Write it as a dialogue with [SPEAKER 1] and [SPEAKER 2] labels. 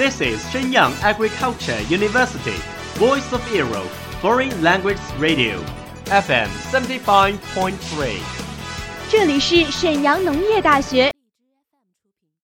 [SPEAKER 1] This is Shenyang Agriculture University, Voice of Europe, Foreign Language Radio, FM 75.3.
[SPEAKER 2] 这里是沈阳农业大学